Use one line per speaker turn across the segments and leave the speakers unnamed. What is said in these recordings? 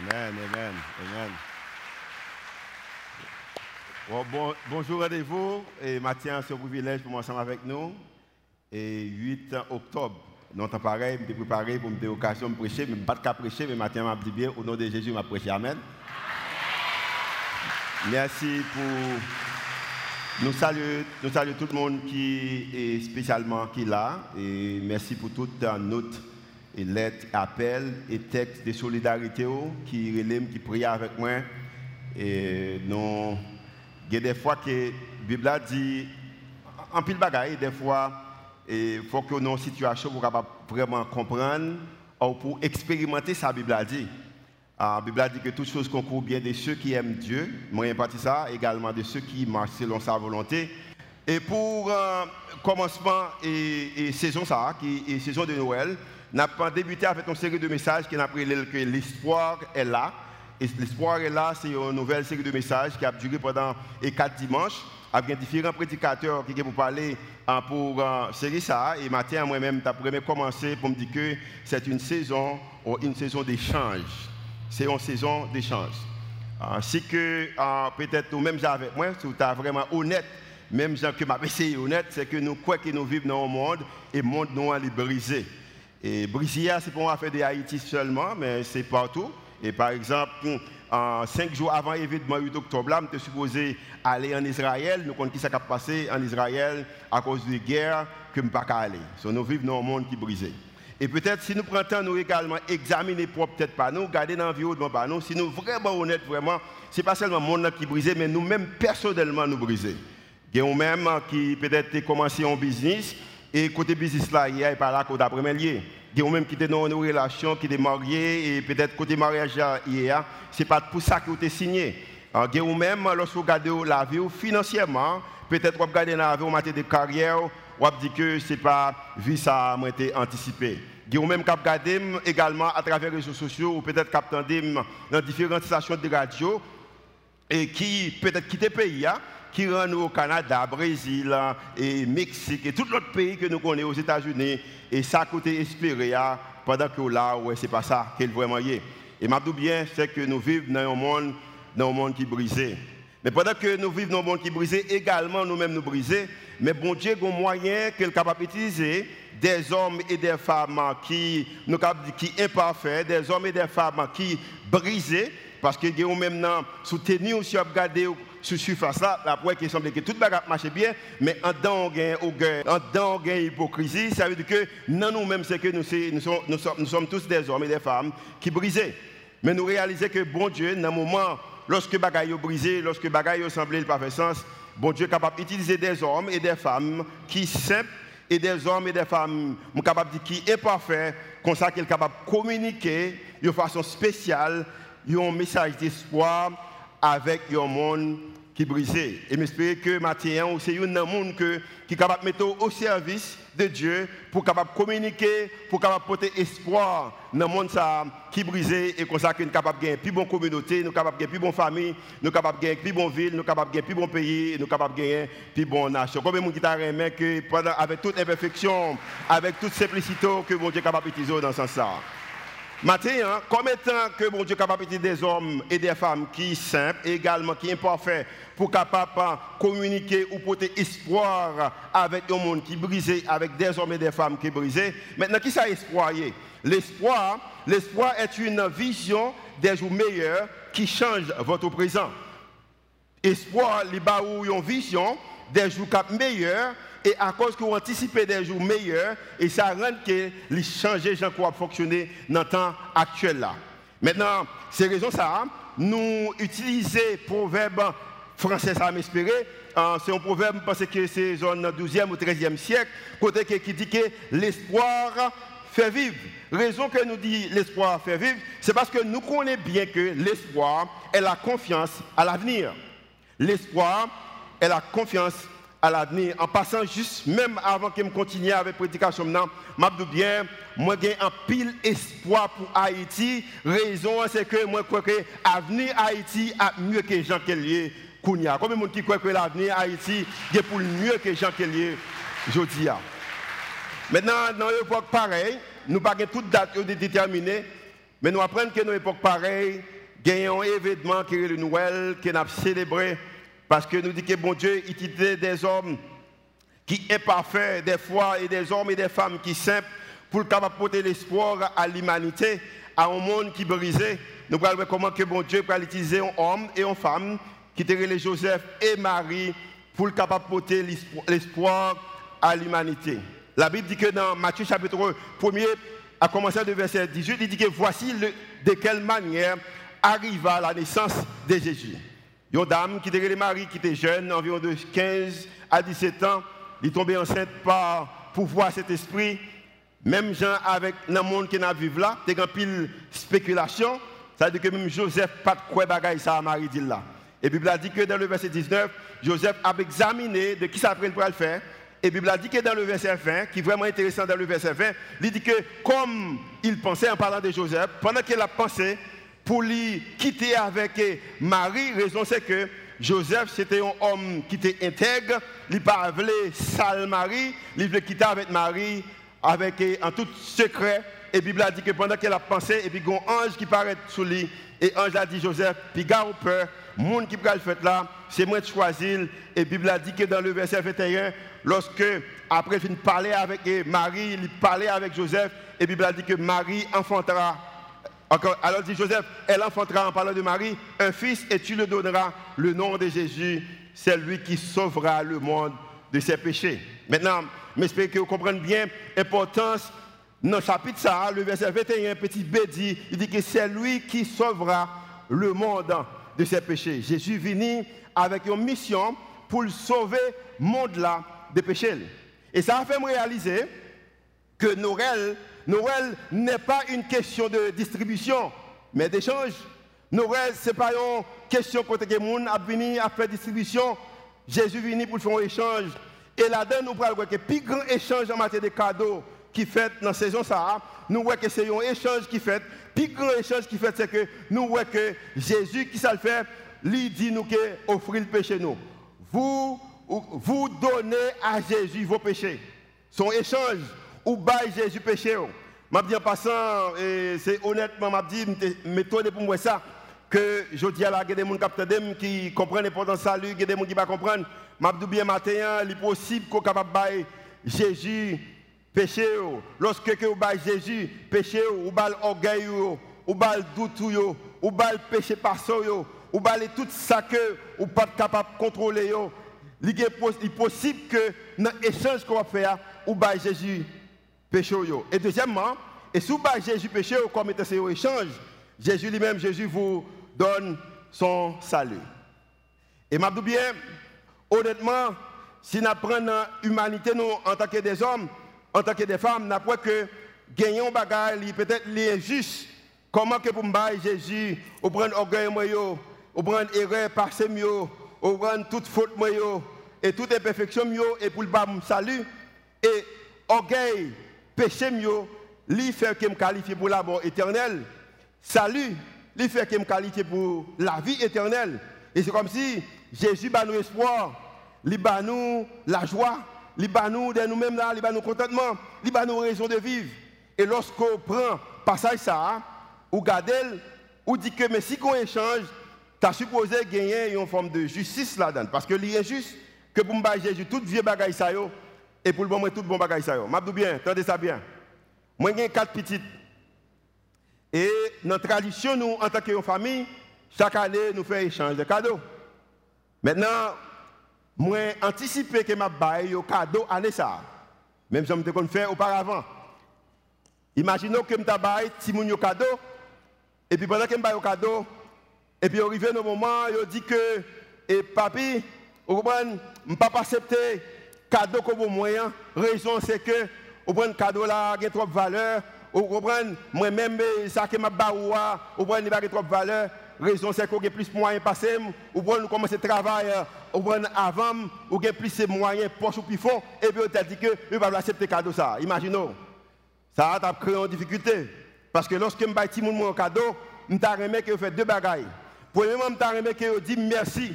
Amen, amen, amen. Bon, bonjour à vous. Et Mathieu, c'est un privilège pour moi ensemble avec nous. Et 8 octobre, nous sommes pareil, je suis préparé pour me donner l'occasion de prêcher, mais je ne pas prêcher, mais Mathieu m'a dit bien, au nom de Jésus, m'a prêché. Amen. Merci pour. Nous saluons, tout le monde qui est spécialement qui est là. Et merci pour toutes notes et lettres, appels et textes de solidarité qui relèvent, qui prient avec moi. Et nous, il y a des fois que la Bible dit, en pile bagaille, des fois, il faut que nos situations pour vraiment comprendre ou pour expérimenter la Bible dit. Ah, la Bible a dit que toutes choses concourent bien de ceux qui aiment Dieu, moi partie ça, également de ceux qui marchent selon sa volonté. Et pour euh, commencement et, saison ça, qui est saison de Noël, nous avons débuté avec une série de messages qui n'a pris que l'espoir est là. Et l'espoir est là, c'est une nouvelle série de messages qui a duré pendant quatre dimanches avec différents prédicateurs qui pour parler hein, pour euh, série ça. Et matin, moi-même, j'ai commencé pour me dire que c'est une saison, une saison d'échange c'est une saison d'échange. Euh, si que euh, peut-être nous même avec moi, si tu es vraiment honnête, même gens que m'a essayé honnête, c'est que nous croyons que nous vivons dans un monde et le monde nous est brisé. Et brisé, c'est pour faire de Haïti seulement, mais c'est partout. Et par exemple, euh, cinq jours avant l'événement 8 octobre, sommes supposé aller en Israël. Nous ce qui s'est passé en Israël à cause de la guerre que nous ne pouvons pas aller. nous vivons dans un monde qui est brisé. Et peut-être si nous prenons temps, nous également examiner propre peut-être pas nous, garder l'environnement pas nous, si nous vraiment honnêtes, vraiment, ce n'est pas seulement le monde qui est brisé, mais nous-mêmes personnellement nous brisés. Il y a même qui peut-être commencé un business, et côté business là, il n'y a pas là côté après lié. Il y a même qui étaient dans une relation, qui étaient mariés, et peut-être côté mariage, il y a, ce n'est pas pour ça que vous êtes signé. Il y a même, lorsque vous regardez la vie financièrement, peut-être vous regardez la vie en matière de carrière, vous dit que ce n'est pas vie ça a été anticipé. Vous même cap également à travers les réseaux sociaux ou peut-être cap dans différentes stations de radio et qui peut-être quittent le pays, hein, qui rentrent au Canada, Brésil et Mexique et tout l'autre pays que nous connaissons aux États-Unis et ça a coûté espérer hein, pendant que là, ouais, c'est pas ça qu'elle vraiment y. Et ma bien, c'est que nous vivons dans un monde, dans un monde qui est brisé. Mais pendant que nous vivons dans un monde qui est brisé, également nous-mêmes nous brisés, mais bon Dieu a un moyen qu'il est capable d'utiliser des hommes et des femmes qui nous qui imparfaits, des hommes et des femmes qui brisés, parce que nous même soutenu aussi à regarder sur surface là, après qu'il semble que tout le monde marche bien, mais en dedans on a hypocrisie, ça veut dire que non nous-mêmes c'est que nous, sommes, nous, sommes, tous des hommes et des femmes qui brisés. Mais nous réalisons que bon Dieu, dans un moment, lorsque bagaille brisé, lorsque bagaille semblait pas faire sens, bon Dieu est capable d'utiliser des hommes et des femmes qui simples et des hommes et des femmes capables de dire qui est parfait, comme ça qu'il est capable de communiquer de façon spéciale un message d'espoir avec un monde qui brisé. Et j'espère que maintenant, c'est un monde qui est capable de mettre au service de Dieu pour capable communiquer, pour capable porter espoir dans le monde qui est brisé et comme ça nous de gagner plus bonne communauté, nous capable de gagner plus bonne famille, nous capable de gagner plus bonne ville, nous capable de gagner plus bon pays, nous capable de gagner plus bonne nation. Combien de monde qui t'a que avec toute imperfection, avec toute simplicité que mon Dieu est capable d'utiliser dans ce sens Maintenant, hein, comme étant que mon Dieu capable des hommes et des femmes qui sont simples, et également qui sont imparfaits, pour capable communiquer ou porter espoir avec un monde qui est brisé, avec des hommes et des femmes qui sont brisés. Maintenant, qui ça espoir L'espoir, l'espoir est une vision des jours meilleurs qui change votre présent. Espoir, les ou une vision des jours meilleurs et à cause que vous anticipez des jours meilleurs et ça rend que les changer gens qui fonctionner dans le temps actuel là. Maintenant, c'est raison ça, nous utilisons proverbe français ça m'espérer. Euh, c'est un proverbe parce que c'est zone 12e ou 13e siècle, côté qui dit que l'espoir fait vivre. Raison que nous dit l'espoir fait vivre, c'est parce que nous connaissons bien que l'espoir est la confiance à l'avenir. L'espoir est la confiance à l'avenir. En passant juste, même avant que je continue avec la prédication, je bien, moi j'ai un pile espoir pour Haïti. Raison, c'est que moi crois que l'avenir Haïti a mieux que Jean Kelly Kounia. Combien de monde qui croit que l'avenir Haïti est pour mieux que Jean Kelly Jodia. Maintenant, dans l'époque pareil, nous pas toute date déterminée. Mais nous apprenons que nos époques pareilles, gagnons un événement qui est le Noël, que nous célébré, parce que nous dit que bon Dieu utilisait des hommes qui est parfait, des fois, et des hommes et des femmes qui simples, pour capable porter l'espoir à l'humanité, à un monde qui brisé. Nous allons voir comment que bon Dieu peut utiliser un homme et une femme qui étaient les Joseph et Marie pour capable porter l'espoir à l'humanité. La Bible dit que dans Matthieu chapitre 1, à commencer de verset 18, il dit que voici de quelle manière arriva la naissance de Jésus. Une dame qui était Marie, qui était jeune, environ de 15 à 17 ans, il est tombé enceinte par pouvoir cet esprit. Même gens avec le monde qui n'a vécu là, il y a pile spéculation. Ça veut dire que même Joseph pas de quoi bagaille ça à Marie dit là. Et la Bible a dit que dans le verset 19, Joseph a examiné de qui ça pour le faire. Et Bible a dit que dans le verset 20, qui est vraiment intéressant dans le verset 20, il dit que comme il pensait en parlant de Joseph, pendant qu'il a pensé pour lui quitter avec Marie, raison c'est que Joseph c'était un homme qui était intègre, il parlait sale Marie, il voulait quitter avec Marie avec en tout secret. Et la Bible a dit que pendant qu'elle a pensé, et puis il y a un ange qui paraît sous lui, et l'ange a dit Joseph, puis garde peur, monde qui va le faire là, c'est moi qui choisis. Et la Bible a dit que dans le verset 21, lorsque, après il parler avec Marie, il parlait avec Joseph, et la Bible a dit que Marie enfantera. Alors dit Joseph, elle enfantera en parlant de Marie, un fils, et tu le donneras le nom de Jésus, c'est lui qui sauvera le monde de ses péchés. Maintenant, j'espère que vous comprenez bien l'importance dans le chapitre ça, le verset 21, petit B dit, il dit que c'est lui qui sauvera le monde de ses péchés. Jésus venu avec une mission pour sauver le monde là des péchés. Et ça a fait me réaliser que Noël, Noël n'est pas une question de distribution, mais d'échange. Noël, ce n'est pas une question que les gens à faire distribution. Jésus venu pour faire un échange. Et là-dedans, nous voyons que le plus grand échange en matière de cadeaux qui fait dans la saison ça, nous voyons que c'est un échange qui fait. Puis grand échange qui fait, c'est que nous voyons que Jésus qui ça le fait, lui dit nous que offrir le péché nous. Vous, vous donnez à Jésus vos péchés. Son échange, ou bail Jésus péché. Je dis en passant, c'est honnêtement, je dis, m'étonner pour moi ça, que je dis à la, des gens qui comprennent l'importance du salut, des gens qui ne comprennent pas. Je dis bien matin, il est possible qu'on capable de Jésus péché lorsque vous bail Jésus péché ou bal orgueil ou bal doute ou bal péché yo ou bal tout ça que ou pas capable de contrôler il est possible que dans l'échange qu'on va faire ou bail Jésus et deuxièmement et si vous bail Jésus péché comme étant un échange Jésus lui-même Jésus vous donne son salut et m'a bien honnêtement si nous prenons l'humanité nous en tant que des hommes en tant que des femmes, n'a pas que gagner un bagage, peut-être l'injuste. Comment que pour me Jésus, ou prendre orgueil ou prendre erreur passé mieux, ou prendre toute faute et toute imperfection et pour le bas salut et orgueil, péché mieux, lui fait que me qualifie pour la mort éternelle. Salut, lui fait que me qualifie pour la vie éternelle. Et c'est comme si Jésus bat nous espoir, lui bat nous la joie, nous de nous-mêmes là, nous contentement, nous raison de vivre. Et lorsqu'on prend passage ça, ou garde, ou dit que mais si qu'on échange, tu as supposé gagner une forme de justice là-dedans. Parce que est juste que pour me Jésus, tout vieux bagaille ça et pour le bon, tout bon bagaille ça. M'abdou bien, attendez ça bien. Moi j'ai quatre petites. Et notre tradition, nous, en tant que famille, chaque année, nous faisons échange de cadeaux. Maintenant, moi anticiper que m'a bail au cadeau année ça. Même si je me faire auparavant. Imaginons que je bail si mon cadeau et puis pendant que je bail au cadeau et puis arrivé au moment il dit que et papi, vous comprenez, je pas accepter cadeau comme moyen, raison c'est que vous comprenez cadeau là a trop de valeur, vous comprenez, moi-même ça que m'a bail vous comprenez il a trop de valeur, raison c'est qu'on a plus de moyens passés, ou nous commencer à travailler ou avant, ou avez plus de moyens poche ou plus fond, et puis on t'a dit que va pas accepter cadeau ça. Imaginons. Ça a créé une difficulté. Parce que lorsque je bâtis mon cadeau, je remis que fait deux bagailles. Premièrement, je remis que dit merci.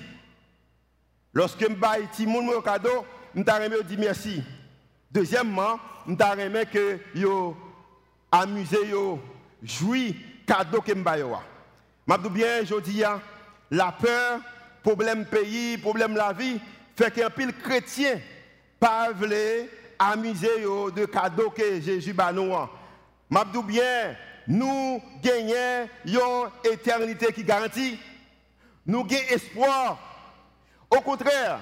Lorsque je bâtis mon cadeau, je remis dit merci. Deuxièmement, je remis que yo amusé yo joui cadeau que m'bayoa. M'a bien, je dis, la peur, problème pays, problème la vie, fait qu'un pile chrétien pas amuser de cadeaux que Jésus ba nous. M'a bien, nous gagnons une éternité qui garantit. Nous gagnons espoir. Au contraire,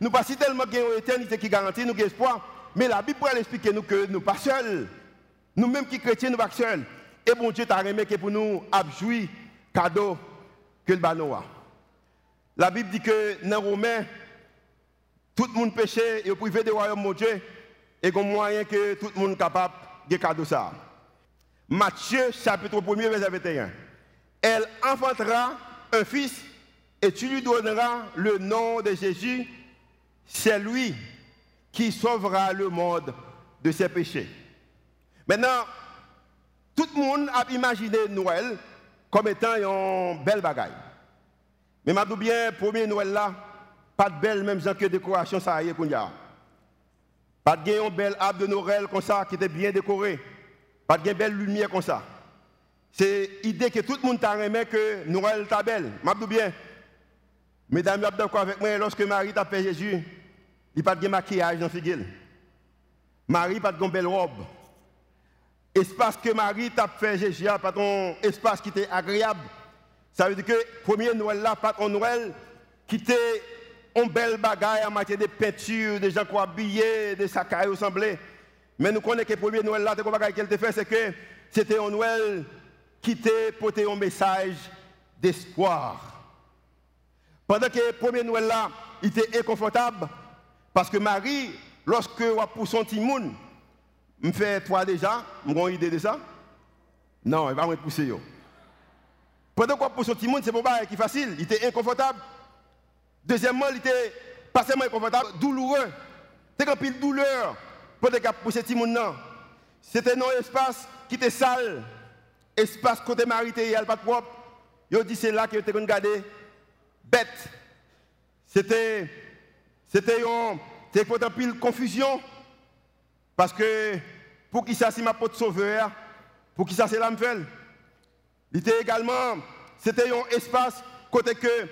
nous pas si tellement une éternité qui garantit, nous espoir. Mais la Bible pourrait expliquer nous que nous pas seuls. Nous-mêmes qui chrétiens, nous pas seuls. Et bon Dieu t'a remis pour nous abjouir cadeau que le banoa. La Bible dit que dans Romains, tout le monde péché et privé du royaume de Dieu et qu'on moyen que tout le monde est capable de cadeau ça. Matthieu chapitre 1 verset 21. Elle enfantera un fils et tu lui donneras le nom de Jésus. C'est lui qui sauvera le monde de ses péchés. Maintenant, tout le monde a imaginé Noël comme étant une belle bagaille. Mais je bien, premier Noël là, pas de belle même que décoration ça y Pas de belle arbre de Noël comme ça qui était bien décoré. Pas de belle lumière comme ça. C'est l'idée que tout le monde t'a aimé que Noël est belle. Bien. Mesdames, vous d'accord avec moi, lorsque Marie t'a fait Jésus, il n'y a pas de maquillage dans figure. Marie pas de belle robe. Espace que Marie t'a fait Jésus, pas un espace qui était agréable. Ça veut dire que premier Noël là, pas un Noël qui était un bel bagaille en matière de peinture, de gens qui habillés, de sacs à ressembler. Mais nous connaissons que le premier Noël là, ce bagaille qu'elle a fait, c'est que c'était un Noël qui t'a porté un message d'espoir. Pendant que le premier Noël là, il était inconfortable, parce que Marie, lorsque on pour son timoun, me fait toi déjà, une idée de ça Non, il va me pousser. Pendant qu'on pour son timoun, c'est pas facile, il était inconfortable. Deuxièmement, il était pas seulement inconfortable, douloureux. C'était un pile douleur pendant qu'on poussé timoun non. C'était un espace qui était sale, espace côté Marie, il n'y pas de propre. Il dit c'est là que tu regardé bête. C'était c'était une pile confusion. Parce que pour qui ça c'est ma pote sauveur, pour qui ça c'est l'âme Il était également, c'était un espace côté que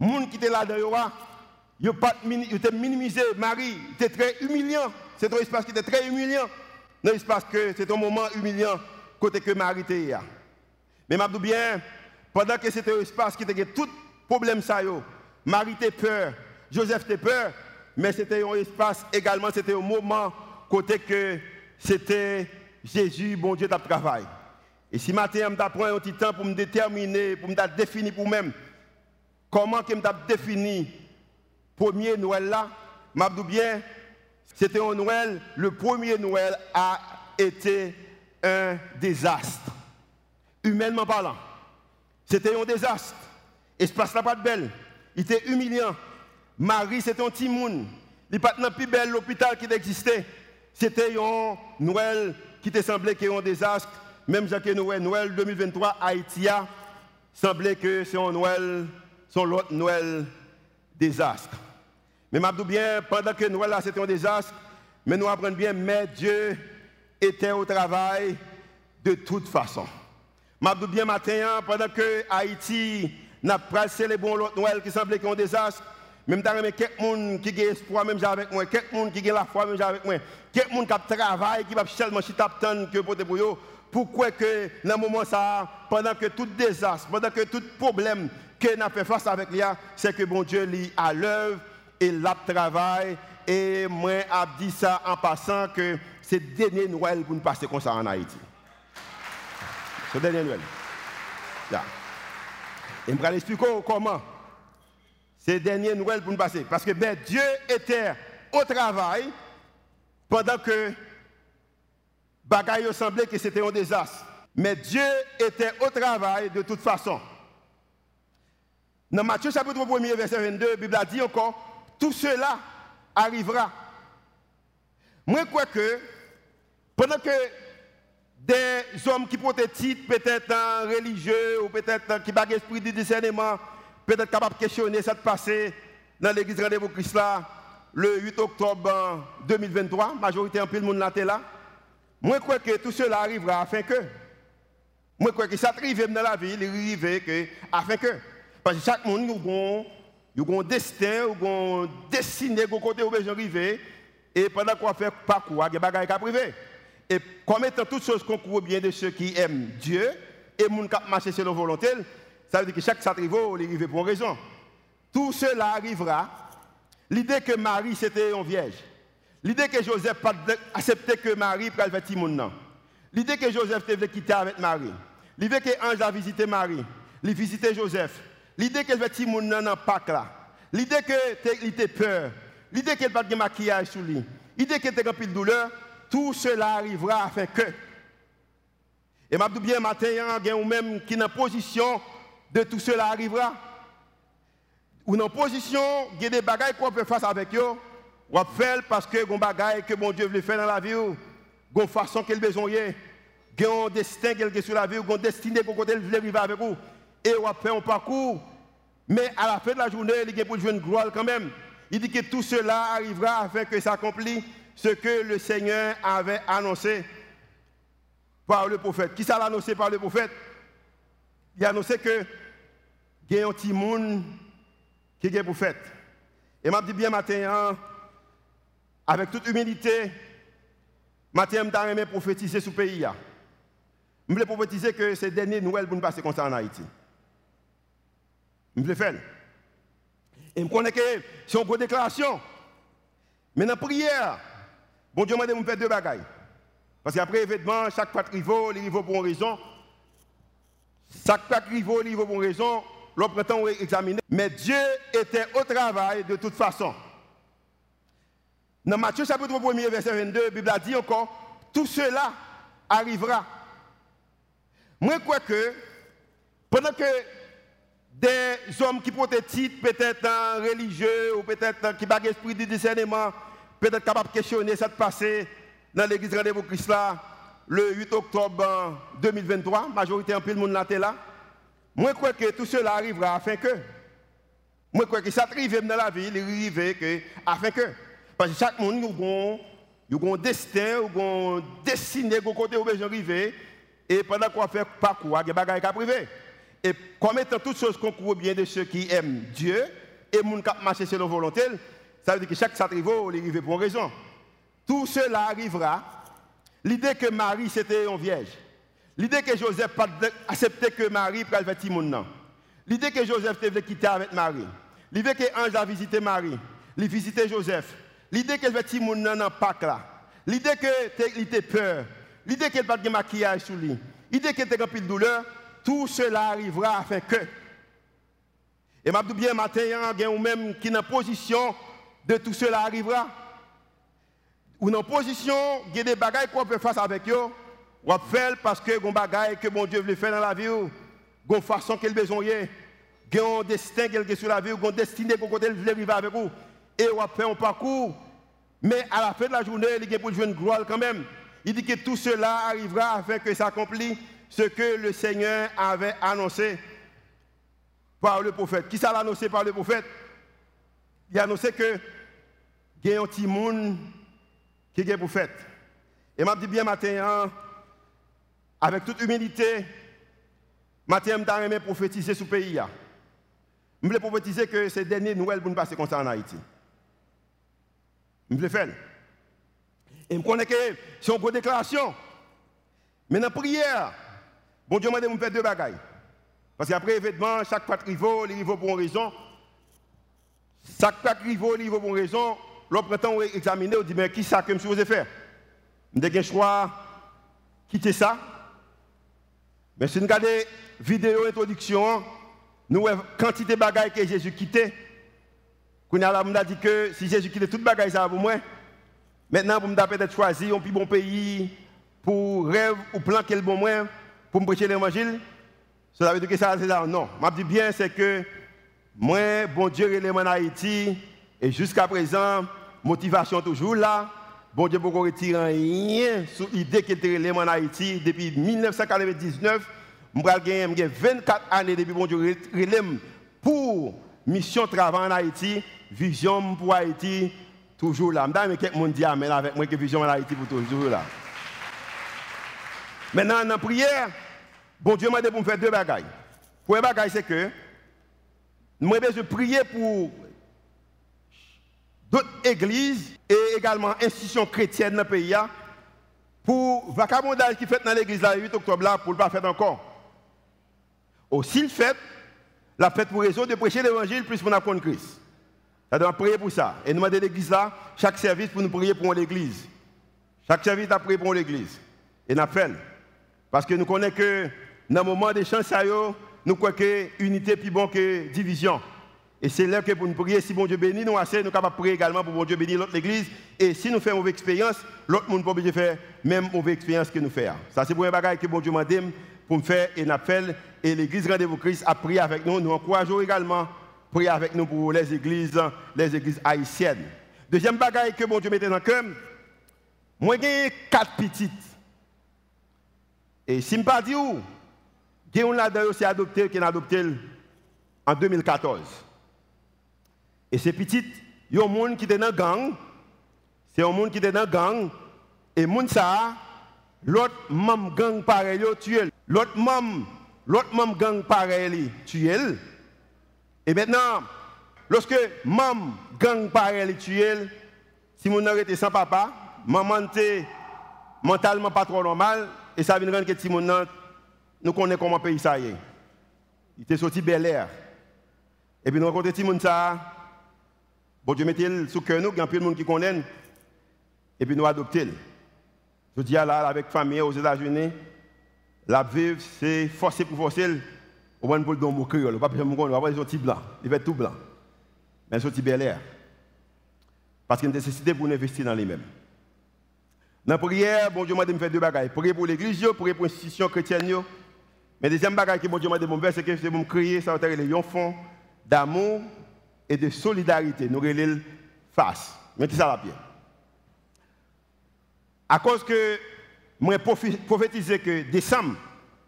les gens qui étaient là dedans, ils étaient minimisés. Marie était très humiliant. C'est un espace qui était très humiliant. Un espace que c'est un moment humiliant côté que Marie était là. Mais je bien, pendant que c'était un espace qui était tout problème ça Marie était peur, Joseph était peur, mais c'était un espace également, c'était un moment côté que c'était Jésus, bon Dieu, qui travail. Et si matin, je prends un petit temps pour me déterminer, pour me définir pour moi-même, comment je me défini premier Noël là, je bien, c'était un Noël, le premier Noël a été un désastre. Humainement parlant, c'était un désastre. Espace là pas de belle. Il était humiliant. Marie, c'était un petit monde. Il pas plus bel hôpital qui existait. C'était un Noël qui te semblait qu'il y un désastre. Même Jacques Noël, Noël 2023, Haïti semblait que c'est un Noël, son l'autre Noël désastre. Mais je bien, pendant que Noël c'était un désastre, mais nous apprenons bien, mais Dieu était au travail de toute façon. Je bien matin, pendant que Haïti n'a pas célébré l'autre Noël qui semblait un désastre, même si quelqu'un qui a espoir, même avec moi, quelqu'un qui a la foi, même avec moi, quelqu'un qui travaille, qui va seulement chiter que pour pour pourquoi que dans moment ça, pendant que tout désastre, pendant que tout problème que n'a fait face avec lui, c'est que bon Dieu lit à l'œuvre et l'a travail. Et moi, j'ai dit ça en passant que c'est le dernier Noël pour nous passer comme ça en Haïti. C'est le dernier Noël. Et je vais expliquer comment. Le dernier Noël pour nous passer. Parce que ben, Dieu était au travail pendant que bagaille semblait que c'était un désastre. Mais Dieu était au travail de toute façon. Dans Matthieu chapitre 1 verset 22, la Bible a dit encore, tout cela arrivera. Moi, je crois que pendant que des hommes qui portent peut-être religieux ou peut-être qui n'ont esprit de discernement, peut-être capables de questionner ce qui passé dans l'église Rendez-vous Christ là, le 8 octobre 2023, majorité en de monde là. Moi, je crois que tout cela arrivera afin que. Moi, je crois que ça arrive dans la vie, il arrive que, afin que, parce que chaque monde, nous a un destin, nous a destiné, nous côté où besoin arriver, et pendant qu'on fait parcours, il y a des choses qui privé. Et comme étant toutes choses qu'on court bien de ceux qui aiment Dieu, et qui marchent selon la volonté, ça veut dire que chaque satrivo, il arrive pour raison. Tout cela arrivera. L'idée que Marie, c'était une vierge. L'idée que Joseph pas accepté que Marie prenne le petit monde. L'idée que Joseph devait quitter avec Marie. L'idée que Ange a visité Marie. Il visité Joseph. L'idée que le petit monde dans Pâques là. L'idée que il était peur. L'idée qu'il pas de maquillage sur lui. L'idée qu'il était rempli de douleur. Tout cela arrivera afin que. Et m'a bien matin, il y a même qui en position de tout cela arrivera. Ou en position, il y a des bagailles qu'on peut faire avec eux. Va faire parce que des bagailles que bon Dieu veut faire dans la vie. Une façon qu'il besoin. Y a un destin qu'il a sur la vie. Une destinée qu'on veut arriver avec vous. Et on faire un parcours. Mais à la fin de la journée, il y a pour jouer une gloire quand même. Il dit que tout cela arrivera afin que s'accomplisse ce que le Seigneur avait annoncé par le prophète. Qui ça l'a annoncé par le prophète? Il a annoncé que il y a un petit monde qui est prophète. Et m'a dit bien matin, hein, avec toute humilité, matin, je vais prophétiser sur le pays. Je voulais prophétiser que ces dernières nouvelles nous passer comme ça en Haïti. Je voulais faire. Et je connais que c'est une déclaration. Mais dans la prière, bon Dieu m'a dit de faire deux bagailles. Parce qu'après événement, chaque fois qu'il il il pour une raison. Chaque fois qu'il il il pour une raison. L'autre temps, on examiner. Mais Dieu était au travail de toute façon. Dans Matthieu chapitre 1 verset 22, la Bible a dit encore, tout cela arrivera. Moi, je crois que pendant que des hommes qui portent titre, peut-être religieux, ou peut-être qui n'ont pas l'esprit de discernement, peut-être capables de questionner ce qui passé dans l'église Rendez-vous Christ là, le 8 octobre 2023, majorité en de monde là, là. Moi, je crois que tout cela arrivera afin que. Moi, je crois que ça arrive dans la vie, il arrive que, afin que. Parce que chaque monde, a un destin, a un destiné, un côté où besoin arriver. Et pendant qu'on fait parcours, il y a des choses privé. Et comme étant toutes choses qu'on court bien de ceux qui aiment Dieu, et qui marchent selon volonté, ça veut dire que chaque satrivo, il arrive pour raison. Tout cela arrivera. L'idée que Marie, c'était une vierge. L'idée que Joseph accepté que Marie prenne le monde. L'idée que Joseph devait quitter avec Marie. L'idée que Ange a visité Marie. Il visité Joseph. L'idée que le petit monde dans Pâques là. L'idée que était peur. L'idée qu'il pas de maquillage sur lui. L'idée qu'il était rempli de douleur. Tout cela arrivera afin que. Et m'a bien matin, il y a même qui est en position de tout cela arrivera. Ou en position, il y a des bagailles qu'on peut faire avec eux. On va faire parce que des bagailles que bon Dieu veut faire dans la vie. Une façon qu'il besoin. Il un destin qu'il sur la vie. Une destinée qu'on veut arriver avec vous. Et on faire un parcours. Mais à la fin de la journée, il y a pour une gloire quand même. Il dit que tout cela arrivera afin que s'accomplisse ce que le Seigneur avait annoncé par le prophète. Qui ça annoncé par le prophète? Il a annoncé que il y a un petit monde qui est prophète. Et m'a dit bien matin, hein, avec toute humilité, matin, je vais prophétiser sur le pays. Je voulais prophétiser que ces dernières nouvelles pour nous passer comme ça en Haïti. Je voulais faire. Et je connais que c'est une bonne déclaration. Mais dans la prière, bon Dieu m'a dit de faire deux bagailles. Parce qu'après événement, chaque fois qu'il il il pour une raison. Chaque fois qu'il il pour une raison. L'autre temps, on examiner, on dit, mais qui ça que je suis faire? Je suis choix quitter ça? Mais si nous regardons la vidéo introduction, nous avons quantité de bagages que Jésus quitté. Qu'on a dit que si Jésus quittait toute bagaille ça pour moi, maintenant vous me peut-être choisir un plus bon pays pour rêve ou plan quel bon moyen pour me prêcher l'évangile. Ça veut dire que ça c'est ça non. Je dis bien c'est que moi bon Dieu est en Haïti et jusqu'à présent motivation toujours là. Bon Dieu, beaucoup retirer rien sur l'idée qu'il était en Haïti depuis 1999. J'ai 24 années depuis bon Dieu pour mission travail en Haïti, vision pour Haïti, toujours là. Je mais quelqu'un dit Amen avec moi que vision en Haïti pour toujours là. Maintenant, dans la prière, bon Dieu m'a dit pour me faire deux bagailles. Premier bagaille, c'est que moi, je prier pour d'autres églises et également institutions chrétiennes dans le pays pour le vacabondage qui fait dans l'église le 8 octobre là, pour ne pas faire encore. Aussi le fait, la fête pour raison de prêcher l'évangile plus pour apprendre Christ. Ça doit prier pour ça. Et nous demandons l'église là, chaque service pour nous prier pour l'église. Chaque service a prié pour l'église. Et nous fait. Parce que nous connaissons que dans le moment des chances, nous croyons que unité est plus bon que division. Et c'est là que pour nous prier, si bon Dieu bénit nous assez, nous sommes capables de prier également pour bon Dieu bénir l'autre église. Et si nous faisons une mauvaise expérience, l'autre monde peut faire même mauvaise expérience que nous faisons. Ça, c'est pour un bagage que bon Dieu m'a dit pour me faire et appel. Et l'église Rendez-vous Christ a prié avec nous. Nous encourageons également prier avec nous pour les églises, les églises haïtiennes. Deuxième bagage que bon Dieu mettait dans le cœur, moi j'ai quatre petites. Et si je ne pas dire où, il y a là-dedans aussi adopté, qui est adopté en 2014. Et ces petites, il y a un monde qui est dans le gang. C'est un monde qui est dans le gang. Et monde ça, l'autre membre gang pareil, tué. L'autre membre, l'autre membre gang pareil, tué. Et maintenant, lorsque membre gang pareil, tué, si mon été sans papa, maman était mentalement pas trop normal, et ça vient rendre que Timon, nous connaissons comment pays ça y est. Il était sorti Bel Air. Et puis nous rencontrons Timon ça. Bon Dieu mettez sous cœur nous, il y a plein de monde qui connaît. Et puis nous adoptons. Je dis là, avec famille aux États-Unis, la vivre, c'est forcer pour forcer. On va pour le don créole. Pas on va voir les blancs. Il va être tout blanc. Mais sorti Bel Air. Parce qu'il y a une nécessité pour investir dans les-mêmes. Dans la prière, bon Dieu m'a dit de faire deux bagages. Prier pour l'église, prier pour l'institution chrétienne. Mais deuxième bagage que bon Dieu m'a dit de faire, c'est que c'est me créer, ça va être un fond d'amour et de solidarité. Nous relèvons face. Qui ça la pierre? À cause que moi prophétisé que décembre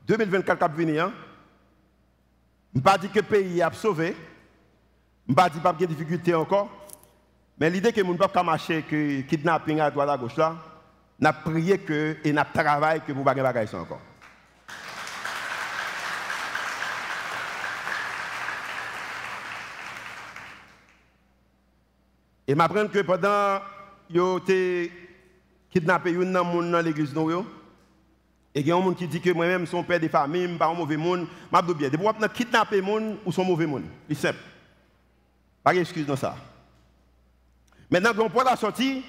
2024 cap venir, je ne pas dire que le pays a sauvé, je ne pas a pas de difficulté encore, mais l'idée que nous ne pouvons pas marcher, que kidnapping à droite à gauche là, n'a prié que et n'a travaillé que pour ne pas encore. Et m'apprendre que pendant que été kidnappé une dans l'église et il y a un monde qui dit que moi-même son père de famille, je pas un mauvais monde, m'a dit bien, depuis que kidnapper monde ou son mauvais monde, c'est simple. Pas d'excuse dans ça. Maintenant, quand on prend la sortie,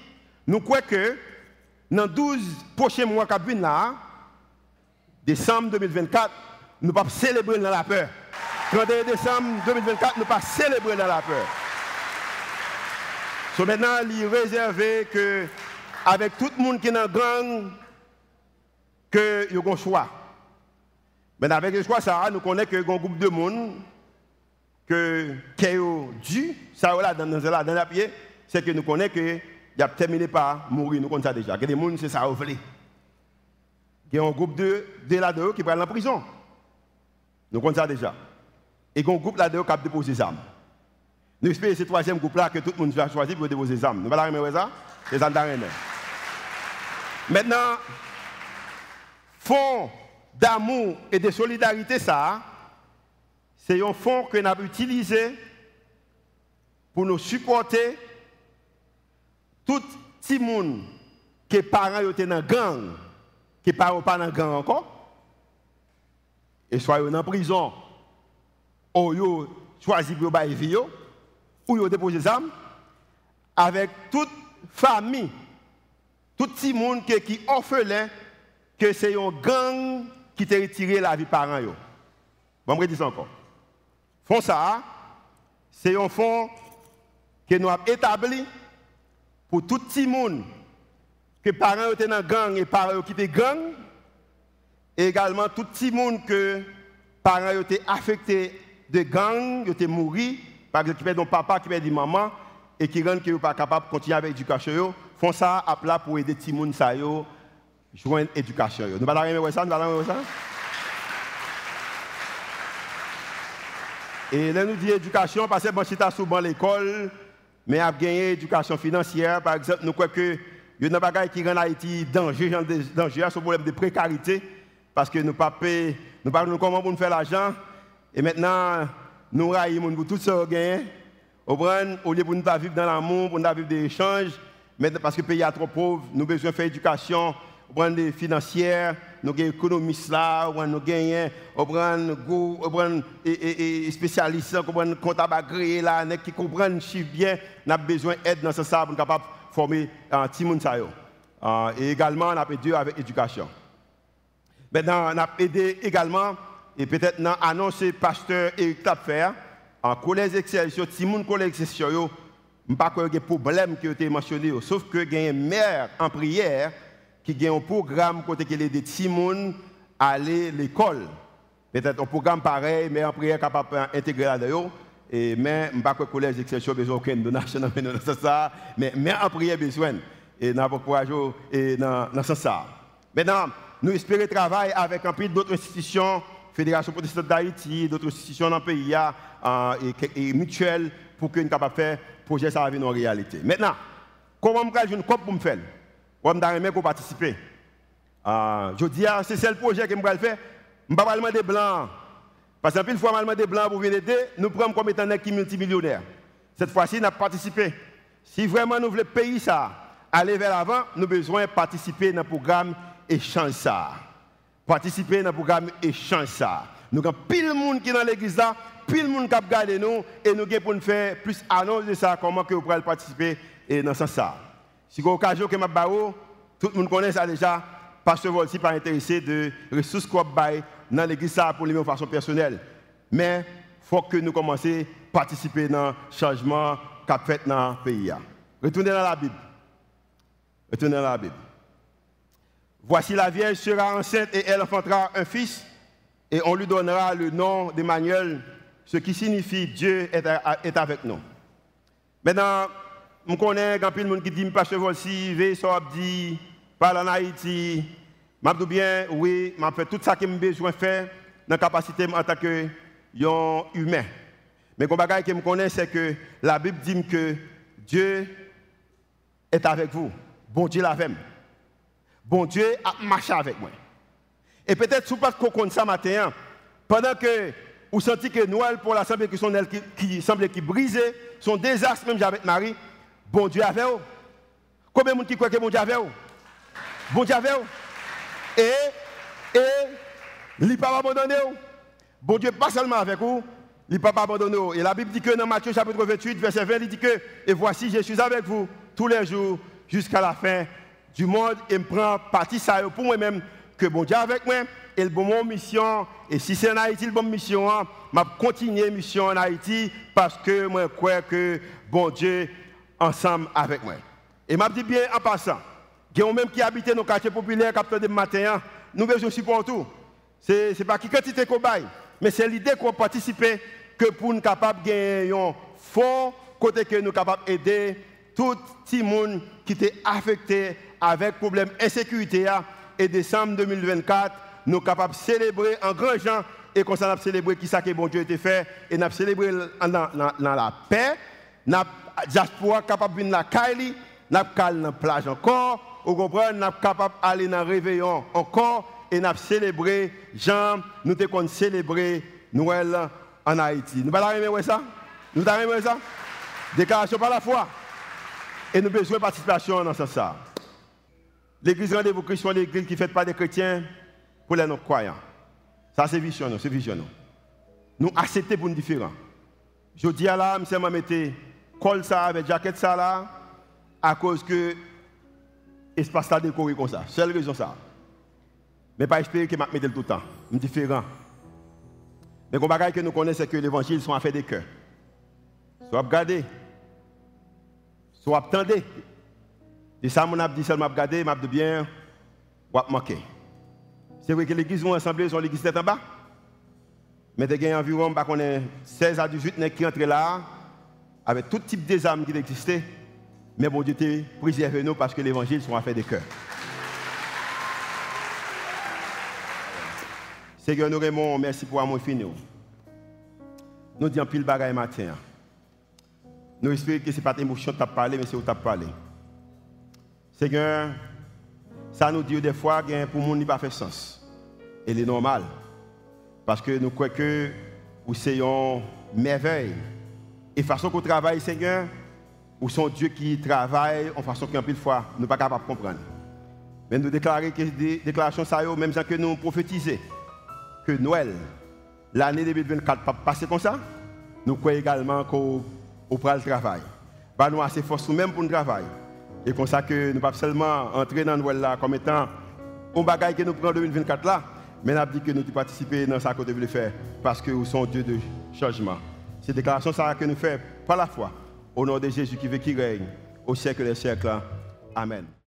nous croyons que dans 12 prochains mois qui décembre 2024, nous ne pas célébrer dans la peur. 31 décembre 2024, nous ne pas célébrer dans la peur. Maintenant, il est réservé que, avec tout le monde qui est dans le gang, que y a un choix. Mais avec le choix, ça, nous connaissons qu'il y a un groupe de monde que, qui est dû, ça dans, la pied, c'est que nous connaissons que il a terminé par mourir, nous connaissons ça déjà. A des gens, c'est ça, Il y a un groupe de, de là-dedans qui prennent en prison. Nous connaissons ça déjà. Et un groupe là-dedans qui a déposé des armes. Nous espérons ce troisième groupe-là que tout le monde va choisir pour déposer des armes. Nous allons la ça Les armes Maintenant, fonds d'amour et de solidarité, ça, c'est un fonds que nous avons utilisé pour nous supporter tout le monde qui est dans gang, qui parents pas dans gang encore, et soit en prison, ou choisi pour bailler vie, ou yo déposer des armes, avec toute famille, tout le monde qui est orphelin, que c'est un gang qui t'a retiré la vie parents. Yo. Bon, je dire ça encore. Fond ça, c'est un fonds que nous avons établi pour tout le monde que parents étaient dans gang et parents qui étaient gang, et également tout le monde que parents étaient affectés de gang, ils étaient morts, par exemple, qui perdent papa, qui perdent maman, et qui rendent qu'ils ne pas capables de continuer avec l'éducation, font ça à plat pour aider les gens à joindre l'éducation. Nous allons ça, nous allons ça. Et là, nous disons éducation parce que bon, tu souvent l'école, mais à gagner éducation financière, par exemple, nous croyons que il y a des qui rendent Haïti danger, danger, ce problème de précarité. parce que nous pas nous pas nous comment pour faire l'argent. Et maintenant, nous raillons pour tout ça gagné. Au lieu de ne pas vivre dans l'amour, pour ne pas vivre des échanges, parce que le pays est trop pauvre, nous avons besoin de faire éducation, des financières, nous avons économistes là, nous avons des spécialistes, nous avons comptable agréé là, qui comprennent chiffre bien, nous avons besoin d'aide dans ce sens pour capable former un petit Et également, on a aidé avec l'éducation. Maintenant, on a aidé également, et peut-être annoncer pasteur Eric Tapfer, en collège exception, si mon collège exception, je ne pas qu'il a problèmes qui ont été mentionnés, sauf que il y a une mère en prière qui a un programme côté qui aide des à aller à l'école. Peut-être un programme pareil, mais en prière capable d'intégrer là-dedans. Et mais je ne pas que le collège exception besoin aucune donation dans ça, mais mais en prière besoin et dans courage et dans dans ça. Maintenant, nous espérons travailler avec un peu d'autres institutions, Fédération protestante d'Haïti, d'autres institutions dans le pays et, mutuelles pour que nous capable faire projet ça en réalité. Maintenant, comment vais une COP pour me faire? Je vais pour participer? Euh, je dis, ah, c'est le projet que je vais faire. Je ne vais pas demander blancs. Parce que une fois, je demander blancs pour venir aider, nous prenons comme étant qui multimillionnaire. Cette fois-ci, nous avons participé. Si vraiment nous voulons payer ça, aller vers l'avant, nous avons besoin de participer dans le programme Échange ça. Participer dans le programme Échange ça. Nous avons pile de monde qui est dans l'église là, pile de monde qui a regardé nous, et nous avons pour nous faire plus annonce de ça, comment que vous pouvez participer dans ce sens. Si vous avez l'occasion que je tout le monde connaît ça déjà, Pasteur Volsi pas intéressé de ressources qu'on dans l'église pour lui de façon personnelle. Mais il faut que nous commencions à participer dans le changement qu'a fait dans le pays. Retournez dans la Bible. Retournez dans la Bible. Voici la Vierge sera enceinte et elle enfantera un fils et on lui donnera le nom d'Emmanuel, ce qui signifie Dieu est avec nous. Maintenant, je connais quand il y a qui dit, veille sur Abdi, parle en Haïti. Je dis bien, oui, je fais tout ça que j'ai besoin de faire dans la capacité en tant que humain. Mais ce que je connais, c'est que la Bible dit que Dieu est avec vous. Bon Dieu l'avait. Bon Dieu a marché avec moi. Et peut-être, si vous ne ça matin, pendant que vous sentez que Noël pour l'Assemblée qui, qui, qui semblait qui brisait, son désastre même avec Marie, bon Dieu avait vous. Combien de gens qui croient que bon Dieu avait vous? Bon Dieu avait vous. Et, et, il n'a pas abandonné. Bon Dieu, pas seulement avec vous, il n'a pas abandonné. Et la Bible dit que dans Matthieu chapitre 28, verset 20, il dit que, et voici, je suis avec vous tous les jours jusqu'à la fin du monde et me prend partie ça pour moi-même que bon Dieu avec moi et le bon mission et si c'est en Haïti le bon mission hein, m'a continuer mission en Haïti parce que moi crois que bon Dieu ensemble avec moi. Et m'a dit bien en passant, a même qui habitent nos quartiers populaires capteur de matin, hein, nous besoin support tout. C'est n'est pas qui quantité cobaye, mais c'est l'idée qu'on participe que pour nous capables de gagner un fonds côté que nous capables d'aider tout le monde qui était affecté avec problème d'insécurité et décembre 2024, nous sommes capables de célébrer en grand gens et qu'on a célébrer qui ça que bon Dieu a fait. Et nous avons célébré dans, la paix, nous diaspora capable de la Kaili, nous avons dans la plage encore, vous comprenez, nous sommes capables d'aller dans le réveillon encore. Et avons célébré, Jean, nous avons célébré Noël en Haïti. Nous allons ça? Nous allons ça? Déclaration par la foi. Et nous besoin de participation dans ça. L'église rendez-vous Christ, c'est l'église qui ne fait pas des chrétiens pour les non-croyants. Ça, c'est vision, c'est vision. Nous acceptons pour nous différents. Je dis à la, je mettre col ça avec jaquette ça là, à cause que l'espace est décoré comme ça. Seule raison ça. Mais pas espérer que je mette tout le temps. Je suis différent. Mais le bagage que nous connaissons, c'est que l'évangile sont affaires des cœurs. Soit regardez, soit attendez. Et ça, mon dit seulement regarder, m'a dit bien, ou manquer. C'est vrai que l'église vont assembler sur l'église tête en bas. Mais il y a environ 16 à 18 nègres qui entrent là, avec tout type d'armes qui existaient. Mais bon Dieu t'a préservé nous parce que l'évangile sont affaires de cœur. Seigneur, nous Raymond, merci pour amour fini. Nous disons pile bagaille matin. Nous espérons que ce n'est pas l'émotion que tu parlé, mais c'est où tu as parlé. Seigneur, ça nous dit des fois que pour le monde, il pas fait sens. elle est normale. Parce que nous croyons que vous une merveille. Et façon qu'on travaille, Seigneur, ou son Dieu qui travaille en façon qu'un de fois, nous ne sommes pas capables de comprendre. Mais nous déclarons que des déclarations, ça même que nous prophétisons, que Noël, l'année 2024, va passer comme ça, nous croyons également qu'on va le travail. Bah, nous assez force même pour le travail. Et comme ça que nous pas seulement entrer dans Noël là comme étant un bagage que nous prenons en 2024 là, mais nous avons dit que nous participer dans ce que nous devons faire parce que nous sommes Dieu de changement. C'est déclaration ça que nous faisons par la foi. Au nom de Jésus qui veut qui règne au siècle des siècles. Amen.